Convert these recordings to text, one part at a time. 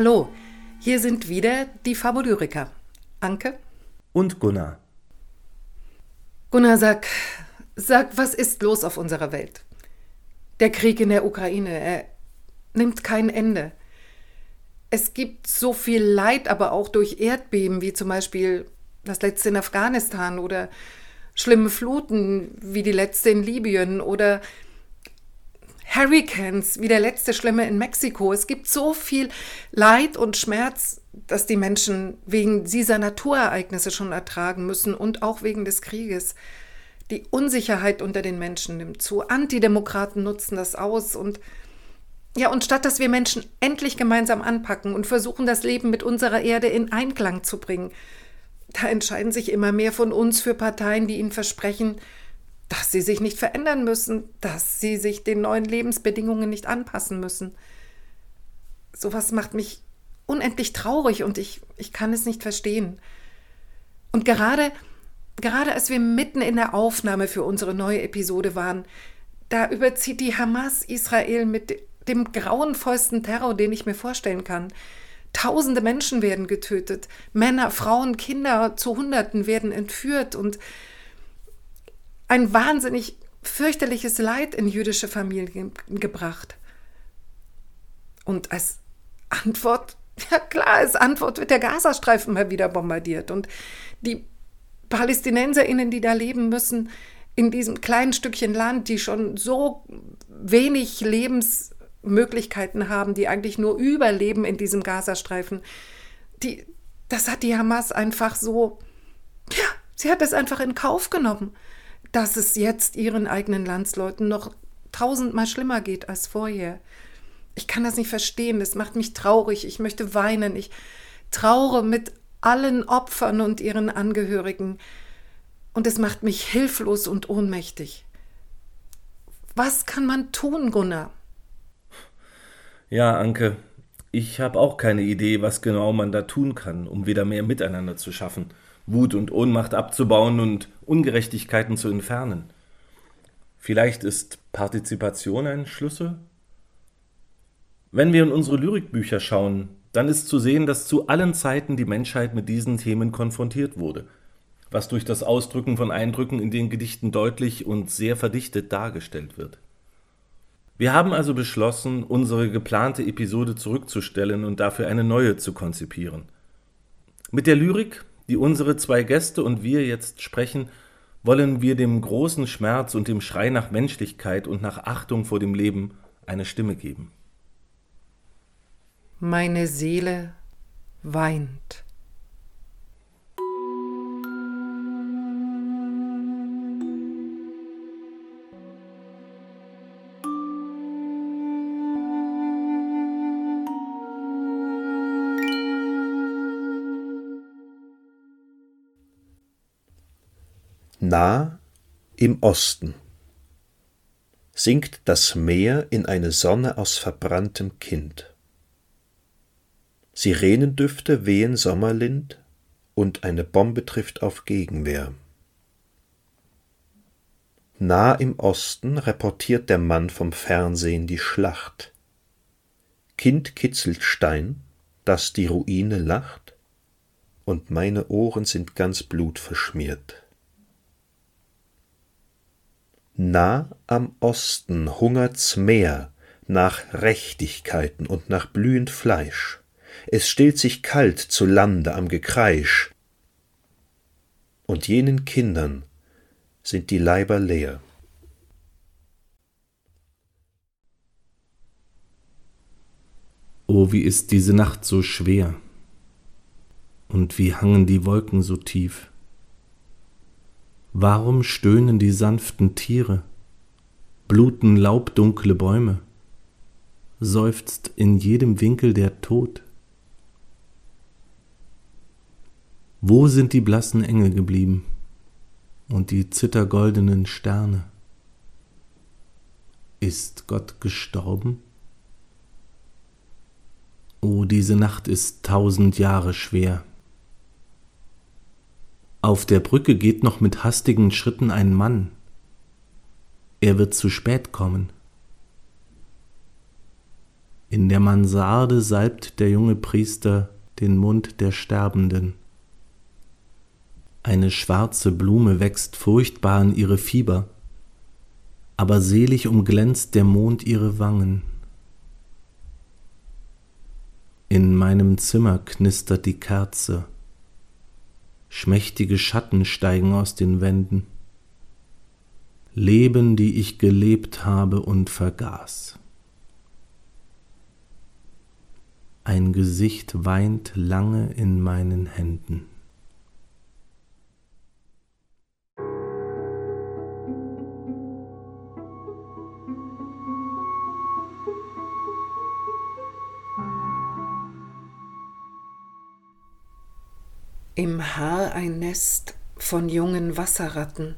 Hallo, hier sind wieder die Fabulyriker. Anke? Und Gunnar. Gunnar, sag, sag, was ist los auf unserer Welt? Der Krieg in der Ukraine, er nimmt kein Ende. Es gibt so viel Leid, aber auch durch Erdbeben, wie zum Beispiel das letzte in Afghanistan oder schlimme Fluten wie die letzte in Libyen oder Hurricanes, wie der letzte Schlimme in Mexiko. Es gibt so viel Leid und Schmerz, dass die Menschen wegen dieser Naturereignisse schon ertragen müssen und auch wegen des Krieges. Die Unsicherheit unter den Menschen nimmt zu. Antidemokraten nutzen das aus und ja, und statt dass wir Menschen endlich gemeinsam anpacken und versuchen, das Leben mit unserer Erde in Einklang zu bringen, da entscheiden sich immer mehr von uns für Parteien, die ihnen versprechen, dass sie sich nicht verändern müssen, dass sie sich den neuen Lebensbedingungen nicht anpassen müssen. Sowas macht mich unendlich traurig und ich, ich kann es nicht verstehen. Und gerade, gerade als wir mitten in der Aufnahme für unsere neue Episode waren, da überzieht die Hamas Israel mit dem grauenvollsten Terror, den ich mir vorstellen kann. Tausende Menschen werden getötet, Männer, Frauen, Kinder zu Hunderten werden entführt und ein wahnsinnig fürchterliches Leid in jüdische Familien gebracht. Und als Antwort, ja klar, als Antwort wird der Gazastreifen mal wieder bombardiert. Und die PalästinenserInnen, die da leben müssen, in diesem kleinen Stückchen Land, die schon so wenig Lebensmöglichkeiten haben, die eigentlich nur überleben in diesem Gazastreifen, die, das hat die Hamas einfach so, ja, sie hat das einfach in Kauf genommen dass es jetzt ihren eigenen Landsleuten noch tausendmal schlimmer geht als vorher. Ich kann das nicht verstehen, das macht mich traurig, ich möchte weinen, ich traure mit allen Opfern und ihren Angehörigen und es macht mich hilflos und ohnmächtig. Was kann man tun, Gunnar? Ja, Anke, ich habe auch keine Idee, was genau man da tun kann, um wieder mehr Miteinander zu schaffen. Wut und Ohnmacht abzubauen und Ungerechtigkeiten zu entfernen. Vielleicht ist Partizipation ein Schlüssel? Wenn wir in unsere Lyrikbücher schauen, dann ist zu sehen, dass zu allen Zeiten die Menschheit mit diesen Themen konfrontiert wurde, was durch das Ausdrücken von Eindrücken in den Gedichten deutlich und sehr verdichtet dargestellt wird. Wir haben also beschlossen, unsere geplante Episode zurückzustellen und dafür eine neue zu konzipieren. Mit der Lyrik die unsere zwei Gäste und wir jetzt sprechen, wollen wir dem großen Schmerz und dem Schrei nach Menschlichkeit und nach Achtung vor dem Leben eine Stimme geben. Meine Seele weint. Nah im Osten sinkt das Meer in eine Sonne aus verbranntem Kind. Sirenendüfte wehen Sommerlind und eine Bombe trifft auf Gegenwehr. Nah im Osten reportiert der Mann vom Fernsehen die Schlacht. Kind kitzelt Stein, dass die Ruine lacht, und meine Ohren sind ganz blutverschmiert. Nah am Osten hungert's Meer nach Rechtigkeiten und nach blühend Fleisch. Es stillt sich kalt zu Lande am Gekreisch, und jenen Kindern sind die Leiber leer. Oh, wie ist diese Nacht so schwer, und wie hangen die Wolken so tief. Warum stöhnen die sanften Tiere, bluten laubdunkle Bäume, seufzt in jedem Winkel der Tod? Wo sind die blassen Engel geblieben und die zittergoldenen Sterne? Ist Gott gestorben? O, diese Nacht ist tausend Jahre schwer. Auf der Brücke geht noch mit hastigen Schritten ein Mann. Er wird zu spät kommen. In der Mansarde salbt der junge Priester den Mund der Sterbenden. Eine schwarze Blume wächst furchtbar an ihre Fieber, aber selig umglänzt der Mond ihre Wangen. In meinem Zimmer knistert die Kerze, schmächtige Schatten steigen aus den Wänden, Leben, die ich gelebt habe und vergaß. Ein Gesicht weint lange in meinen Händen. Im Haar ein Nest von jungen Wasserratten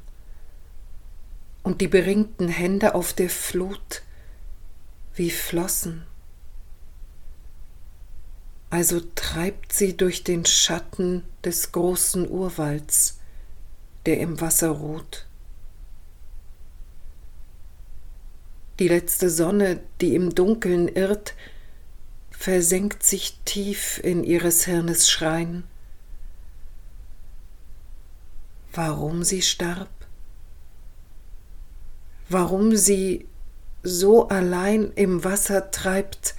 und die beringten Hände auf der Flut wie Flossen. Also treibt sie durch den Schatten des großen Urwalds, der im Wasser ruht. Die letzte Sonne, die im Dunkeln irrt, versenkt sich tief in ihres Hirnes Schrein warum sie starb, warum sie so allein im Wasser treibt,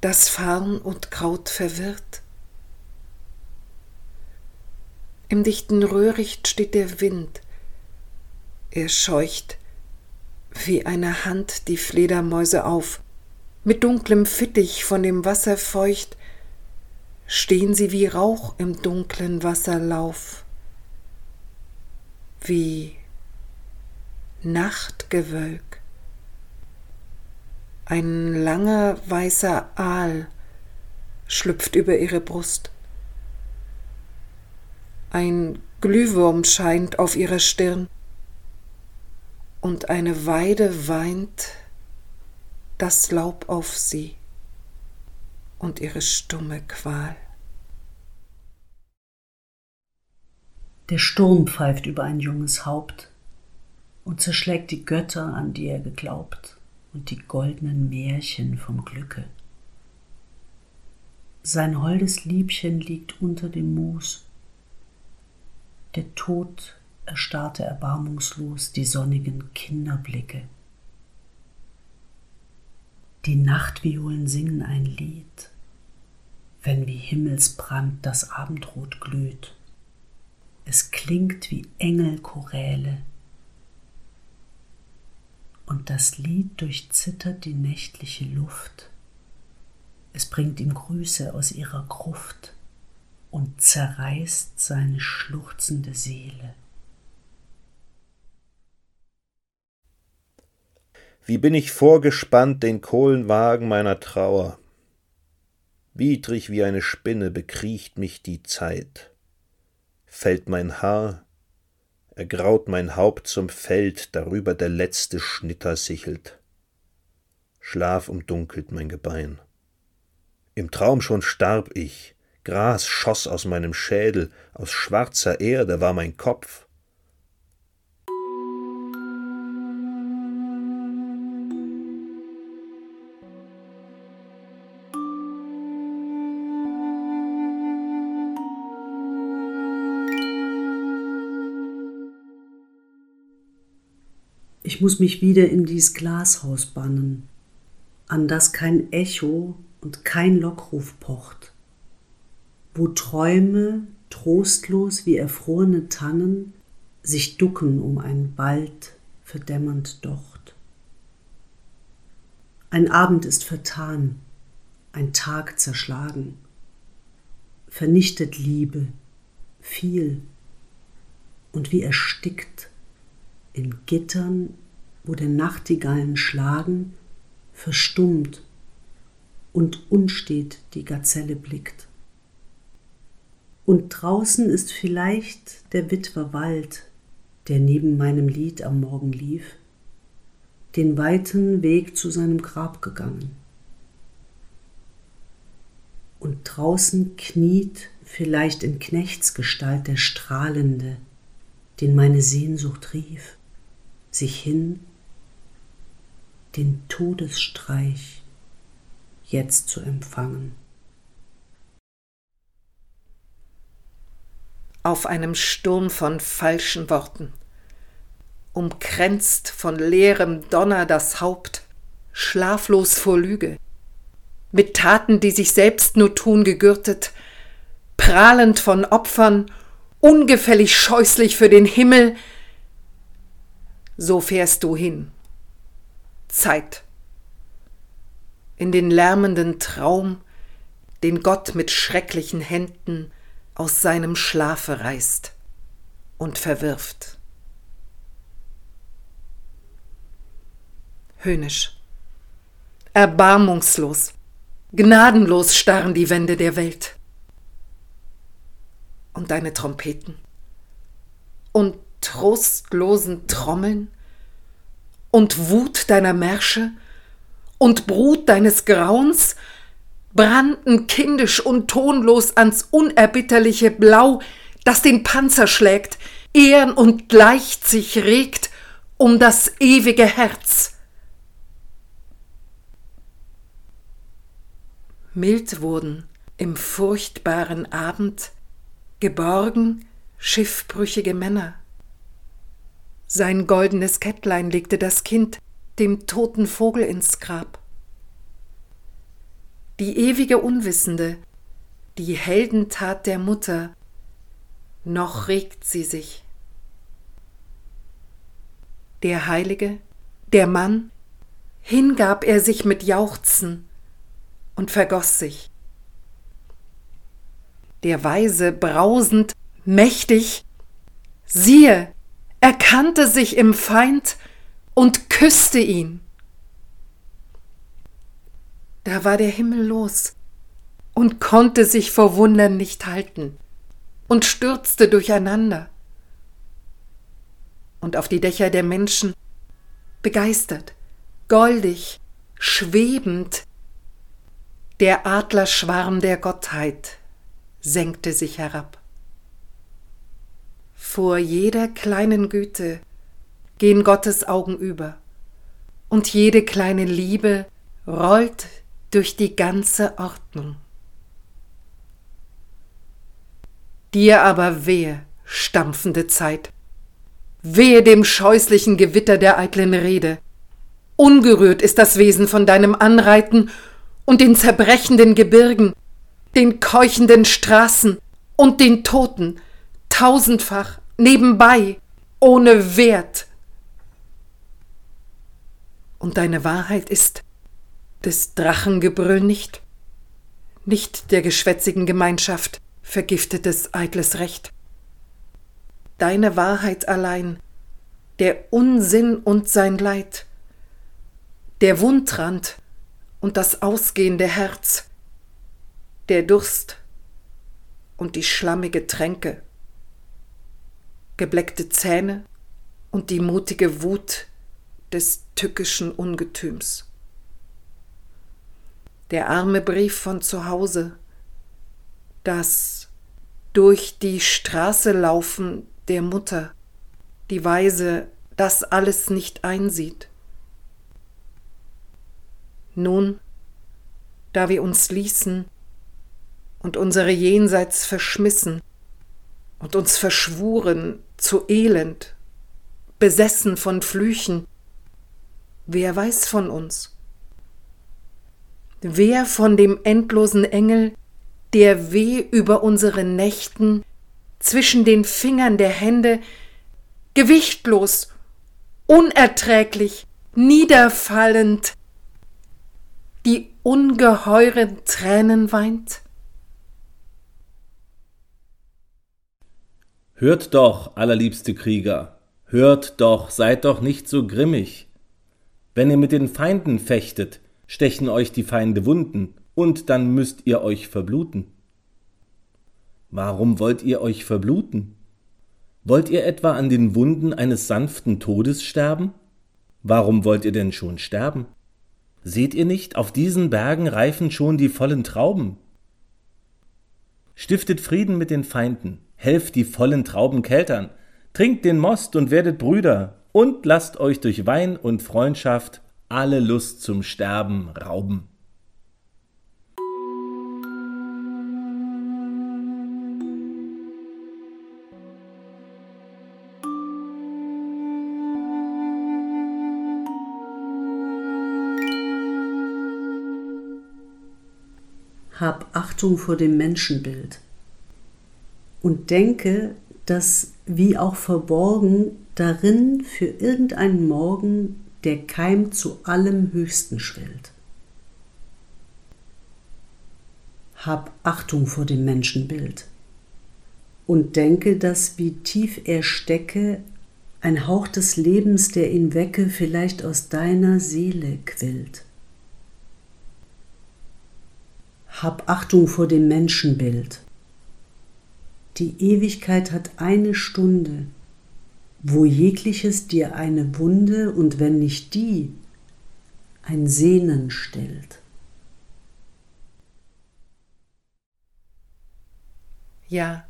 das Farn und Kraut verwirrt. Im dichten Röhricht steht der Wind, er scheucht wie eine Hand die Fledermäuse auf, mit dunklem Fittich von dem Wasser feucht, stehen sie wie Rauch im dunklen Wasserlauf wie Nachtgewölk. Ein langer weißer Aal schlüpft über ihre Brust. Ein Glühwurm scheint auf ihrer Stirn und eine Weide weint das Laub auf sie und ihre stumme Qual. Der Sturm pfeift über ein junges Haupt und zerschlägt die Götter, an die er geglaubt, und die goldenen Märchen vom Glücke. Sein holdes Liebchen liegt unter dem Moos. Der Tod erstarrte erbarmungslos die sonnigen Kinderblicke. Die Nachtviolen singen ein Lied, wenn wie Himmelsbrand das Abendrot glüht. Es klingt wie Engelchoräle. Und das Lied durchzittert die nächtliche Luft. Es bringt ihm Grüße aus ihrer Gruft und zerreißt seine schluchzende Seele. Wie bin ich vorgespannt den Kohlenwagen meiner Trauer. Widrig wie eine Spinne bekriecht mich die Zeit fällt mein Haar, ergraut mein Haupt zum Feld, darüber der letzte Schnitter sichelt. Schlaf umdunkelt mein Gebein. Im Traum schon starb ich, Gras schoss aus meinem Schädel, aus schwarzer Erde war mein Kopf, Ich muss mich wieder in dies Glashaus bannen, an das kein Echo und kein Lockruf pocht, wo Träume, trostlos wie erfrorene Tannen, sich ducken um ein bald verdämmernd Docht. Ein Abend ist vertan, ein Tag zerschlagen, vernichtet Liebe, viel und wie erstickt in Gittern wo der Nachtigallen schlagen, verstummt und unstet die Gazelle blickt. Und draußen ist vielleicht der Witwer Wald, der neben meinem Lied am Morgen lief, den weiten Weg zu seinem Grab gegangen. Und draußen kniet vielleicht in Knechtsgestalt der Strahlende, den meine Sehnsucht rief, sich hin den Todesstreich jetzt zu empfangen. Auf einem Sturm von falschen Worten, umkränzt von leerem Donner das Haupt, schlaflos vor Lüge, mit Taten, die sich selbst nur tun, gegürtet, prahlend von Opfern, ungefällig scheußlich für den Himmel, so fährst du hin. Zeit. In den lärmenden Traum, den Gott mit schrecklichen Händen aus seinem Schlafe reißt und verwirft. Höhnisch. Erbarmungslos, gnadenlos starren die Wände der Welt. Und deine Trompeten? Und trostlosen Trommeln? Und Wut deiner Märsche? Und Brut deines Grauens? Brannten kindisch und tonlos ans unerbitterliche Blau, das den Panzer schlägt, ehren und leicht sich regt um das ewige Herz. Mild wurden im furchtbaren Abend geborgen schiffbrüchige Männer. Sein goldenes Kettlein legte das Kind dem toten Vogel ins Grab. Die ewige Unwissende, die Heldentat der Mutter, noch regt sie sich. Der Heilige, der Mann, hingab er sich mit Jauchzen und vergoss sich. Der Weise brausend, mächtig, siehe, erkannte sich im Feind und küsste ihn. Da war der Himmel los und konnte sich vor Wundern nicht halten und stürzte durcheinander. Und auf die Dächer der Menschen, begeistert, goldig, schwebend, der Adlerschwarm der Gottheit senkte sich herab. Vor jeder kleinen Güte gehen Gottes Augen über, und jede kleine Liebe rollt durch die ganze Ordnung. Dir aber wehe, stampfende Zeit, wehe dem scheußlichen Gewitter der eitlen Rede. Ungerührt ist das Wesen von deinem Anreiten und den zerbrechenden Gebirgen, den keuchenden Straßen und den Toten, tausendfach, nebenbei, ohne Wert. Und deine Wahrheit ist des Drachengebrüll nicht, nicht der geschwätzigen Gemeinschaft vergiftetes eitles Recht. Deine Wahrheit allein, der Unsinn und sein Leid, der Wundrand und das ausgehende Herz, der Durst und die schlammige Tränke, gebleckte Zähne und die mutige Wut des tückischen Ungetüms. Der arme Brief von zu Hause, das durch die Straße laufen der Mutter, die Weise das alles nicht einsieht. Nun, da wir uns ließen und unsere Jenseits verschmissen und uns verschwuren zu Elend, besessen von Flüchen, wer weiß von uns? Wer von dem endlosen Engel, der weh über unsere Nächten zwischen den Fingern der Hände, gewichtlos, unerträglich, niederfallend, die ungeheuren Tränen weint? Hört doch, allerliebste Krieger, hört doch, seid doch nicht so grimmig. Wenn ihr mit den Feinden fechtet, stechen euch die Feinde Wunden, und dann müsst ihr euch verbluten. Warum wollt ihr euch verbluten? Wollt ihr etwa an den Wunden eines sanften Todes sterben? Warum wollt ihr denn schon sterben? Seht ihr nicht, auf diesen Bergen reifen schon die vollen Trauben? Stiftet Frieden mit den Feinden, helft die vollen Trauben keltern, trinkt den Most und werdet Brüder, und lasst euch durch Wein und Freundschaft alle Lust zum Sterben rauben. Hab Achtung vor dem Menschenbild und denke, dass wie auch verborgen darin für irgendeinen Morgen der Keim zu allem Höchsten schwellt. Hab Achtung vor dem Menschenbild und denke, dass wie tief er stecke, ein Hauch des Lebens, der ihn wecke, vielleicht aus deiner Seele quillt. Hab Achtung vor dem Menschenbild. Die Ewigkeit hat eine Stunde, wo jegliches dir eine Wunde und wenn nicht die, ein Sehnen stellt. Ja,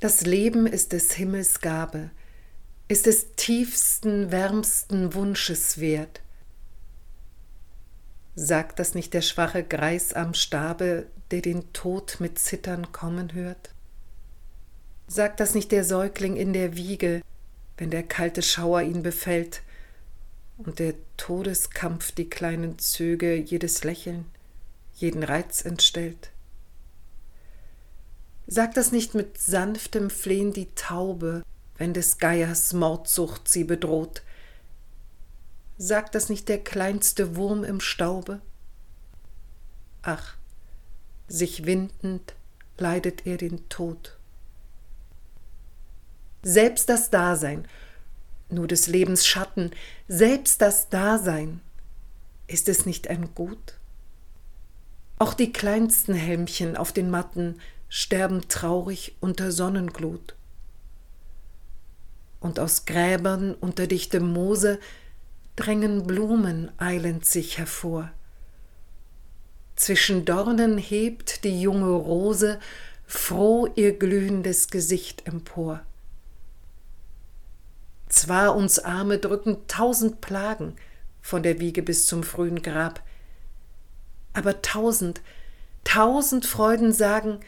das Leben ist des Himmels Gabe, ist des tiefsten, wärmsten Wunsches wert. Sagt das nicht der schwache Greis am Stabe, der den Tod mit Zittern kommen hört? Sagt das nicht der Säugling in der Wiege, wenn der kalte Schauer ihn befällt und der Todeskampf die kleinen Züge, jedes Lächeln, jeden Reiz entstellt? Sagt das nicht mit sanftem Flehen die Taube, wenn des Geiers Mordsucht sie bedroht? Sagt das nicht der kleinste Wurm im Staube? Ach, sich windend leidet er den Tod selbst das Dasein, nur des Lebens Schatten, selbst das Dasein, ist es nicht ein Gut? Auch die kleinsten Helmchen auf den Matten sterben traurig unter Sonnenglut. Und aus Gräbern unter dichtem Moose drängen Blumen eilend sich hervor. Zwischen Dornen hebt die junge Rose froh ihr glühendes Gesicht empor. Zwar uns Arme drücken tausend Plagen von der Wiege bis zum frühen Grab, aber tausend, tausend Freuden sagen,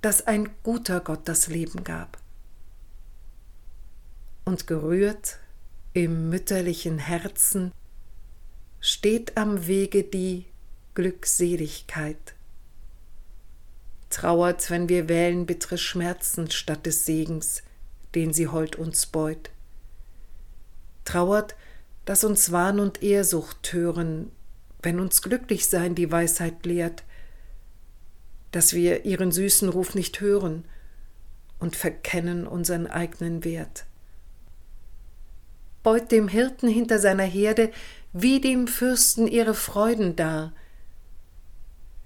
dass ein guter Gott das Leben gab. Und gerührt im mütterlichen Herzen steht am Wege die Glückseligkeit. Trauert, wenn wir wählen bittere Schmerzen statt des Segens, den sie hold uns beut trauert, dass uns Wahn und Ehrsucht tören, wenn uns glücklich sein die Weisheit lehrt, dass wir ihren süßen Ruf nicht hören und verkennen unseren eigenen Wert. Beut dem Hirten hinter seiner Herde wie dem Fürsten ihre Freuden dar,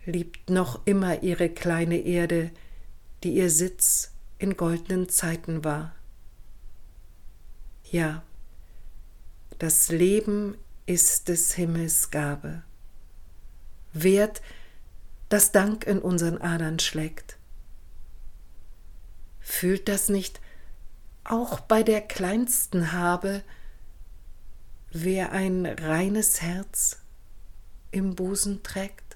liebt noch immer ihre kleine Erde, die ihr Sitz in goldenen Zeiten war. Ja, das Leben ist des Himmels Gabe. Wert, das Dank in unseren Adern schlägt. Fühlt das nicht auch bei der kleinsten Habe, wer ein reines Herz im Busen trägt?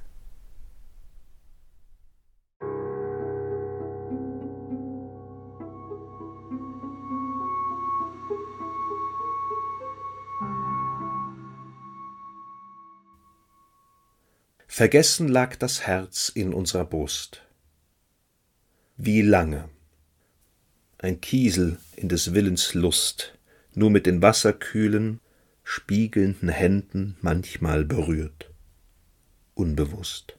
Vergessen lag das Herz in unserer Brust. Wie lange? Ein Kiesel in des Willens Lust, nur mit den wasserkühlen, spiegelnden Händen manchmal berührt, unbewusst.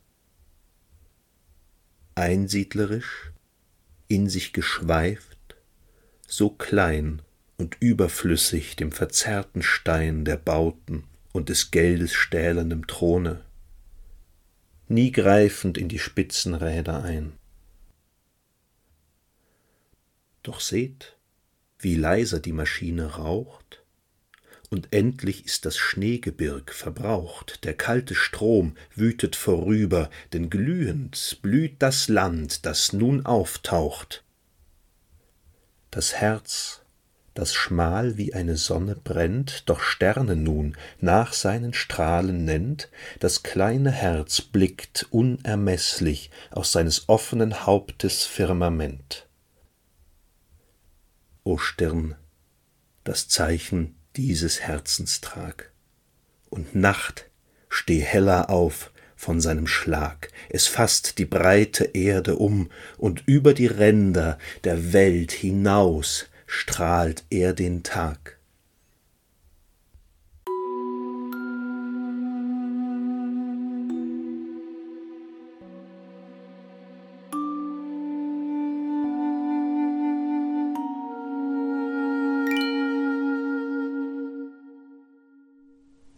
Einsiedlerisch, in sich geschweift, so klein und überflüssig dem verzerrten Stein der Bauten und des Geldes stählernem Throne, nie greifend in die spitzen Räder ein. Doch seht, wie leiser die Maschine raucht, und endlich ist das Schneegebirg verbraucht, der kalte Strom wütet vorüber, denn glühend blüht das Land, das nun auftaucht. Das Herz das schmal wie eine Sonne brennt, doch Sterne nun nach seinen Strahlen nennt, das kleine Herz blickt unermeßlich aus seines offenen Hauptes Firmament. O Stirn, das Zeichen dieses Herzens trag, und Nacht, steh heller auf, von seinem Schlag, es fasst die breite Erde um, und über die Ränder der Welt hinaus strahlt er den Tag.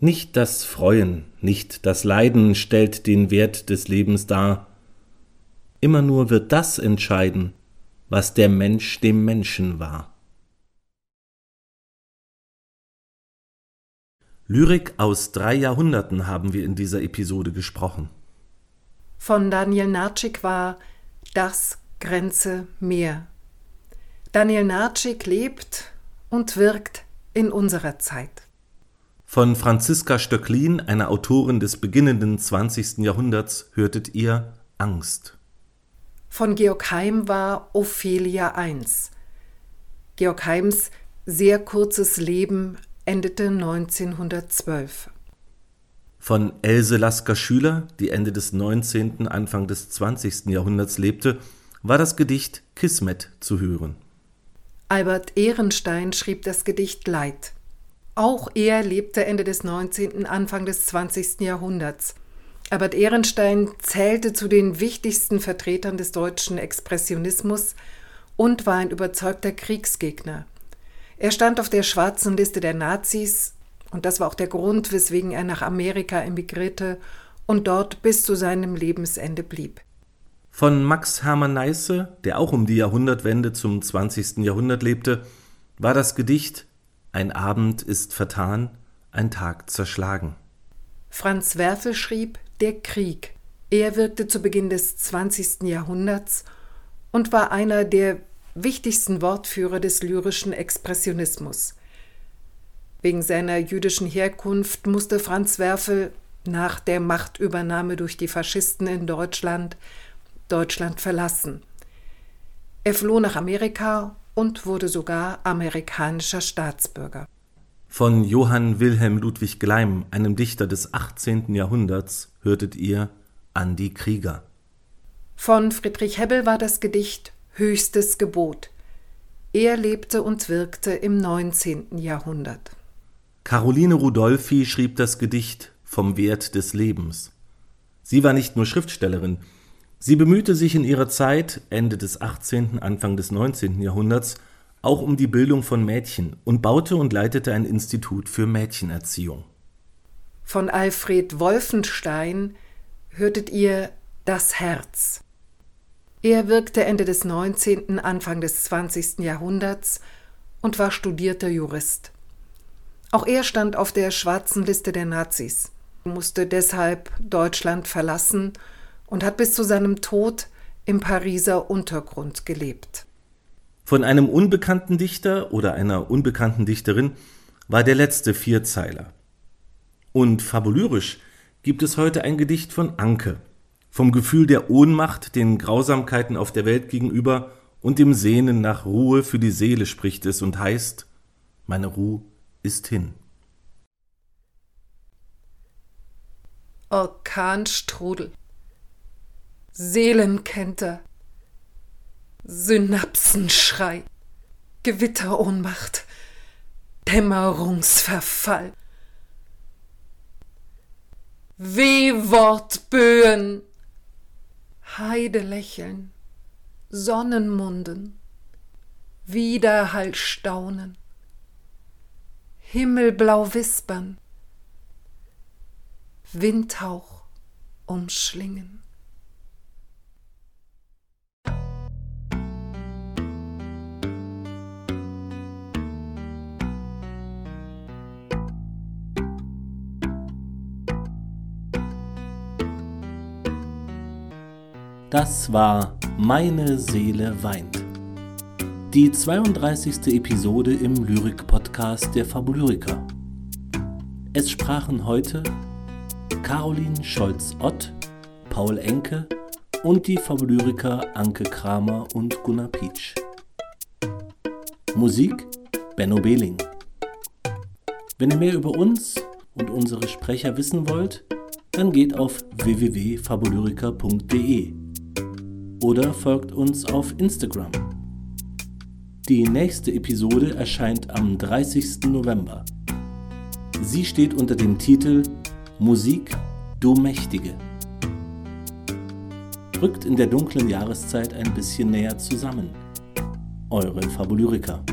Nicht das Freuen, nicht das Leiden stellt den Wert des Lebens dar. Immer nur wird das entscheiden, was der Mensch dem Menschen war. Lyrik aus drei Jahrhunderten haben wir in dieser Episode gesprochen. Von Daniel Narczyk war Das Grenze Meer. Daniel Narczyk lebt und wirkt in unserer Zeit. Von Franziska Stöcklin, einer Autorin des beginnenden 20. Jahrhunderts, hörtet ihr Angst. Von Georg Heim war Ophelia I. Georg Heims sehr kurzes Leben endete 1912. Von Else Lasker Schüler, die Ende des 19., Anfang des 20. Jahrhunderts lebte, war das Gedicht Kismet zu hören. Albert Ehrenstein schrieb das Gedicht Leid. Auch er lebte Ende des 19., Anfang des 20. Jahrhunderts. Albert Ehrenstein zählte zu den wichtigsten Vertretern des deutschen Expressionismus und war ein überzeugter Kriegsgegner. Er stand auf der schwarzen Liste der Nazis und das war auch der Grund, weswegen er nach Amerika emigrierte und dort bis zu seinem Lebensende blieb. Von Max Hermann Neisse, der auch um die Jahrhundertwende zum 20. Jahrhundert lebte, war das Gedicht ein Abend ist vertan, ein Tag zerschlagen. Franz Werfel schrieb Der Krieg. Er wirkte zu Beginn des 20. Jahrhunderts und war einer der wichtigsten Wortführer des lyrischen Expressionismus. Wegen seiner jüdischen Herkunft musste Franz Werfel nach der Machtübernahme durch die Faschisten in Deutschland Deutschland verlassen. Er floh nach Amerika und wurde sogar amerikanischer Staatsbürger. Von Johann Wilhelm Ludwig Gleim, einem Dichter des 18. Jahrhunderts, hörtet ihr Andi Krieger. Von Friedrich Hebbel war das Gedicht Höchstes Gebot. Er lebte und wirkte im 19. Jahrhundert. Caroline Rudolphi schrieb das Gedicht Vom Wert des Lebens. Sie war nicht nur Schriftstellerin, Sie bemühte sich in ihrer Zeit, Ende des 18., Anfang des 19. Jahrhunderts, auch um die Bildung von Mädchen und baute und leitete ein Institut für Mädchenerziehung. Von Alfred Wolfenstein hörtet ihr Das Herz. Er wirkte Ende des 19., Anfang des 20. Jahrhunderts und war studierter Jurist. Auch er stand auf der schwarzen Liste der Nazis, musste deshalb Deutschland verlassen und hat bis zu seinem Tod im Pariser Untergrund gelebt. Von einem unbekannten Dichter oder einer unbekannten Dichterin war der letzte Vierzeiler. Und fabulyrisch gibt es heute ein Gedicht von Anke, vom Gefühl der Ohnmacht den Grausamkeiten auf der Welt gegenüber und dem Sehnen nach Ruhe für die Seele spricht es und heißt, meine Ruhe ist hin. Orkanstrudel. Seelenkente, Synapsenschrei, Gewitterohnmacht, Dämmerungsverfall. Wehwortböen, Heidelächeln, Sonnenmunden, Widerhallstaunen, Himmelblau wispern, Windhauch umschlingen. Das war Meine Seele weint. Die 32. Episode im Lyrik-Podcast der Fabulyriker. Es sprachen heute Caroline Scholz-Ott, Paul Enke und die Fabulyriker Anke Kramer und Gunnar Pietsch. Musik Benno Behling. Wenn ihr mehr über uns und unsere Sprecher wissen wollt, dann geht auf www.fabulyrica.de oder folgt uns auf Instagram. Die nächste Episode erscheint am 30. November. Sie steht unter dem Titel Musik, du Mächtige. Rückt in der dunklen Jahreszeit ein bisschen näher zusammen. Eure Fabulyriker.